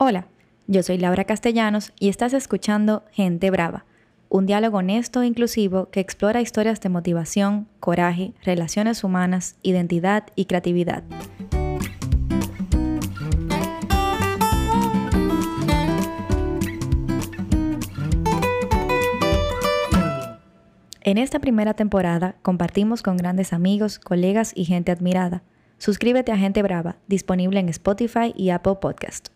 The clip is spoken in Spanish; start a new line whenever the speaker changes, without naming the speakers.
Hola, yo soy Laura Castellanos y estás escuchando Gente Brava, un diálogo honesto e inclusivo que explora historias de motivación, coraje, relaciones humanas, identidad y creatividad. En esta primera temporada compartimos con grandes amigos, colegas y gente admirada. Suscríbete a Gente Brava, disponible en Spotify y Apple Podcast.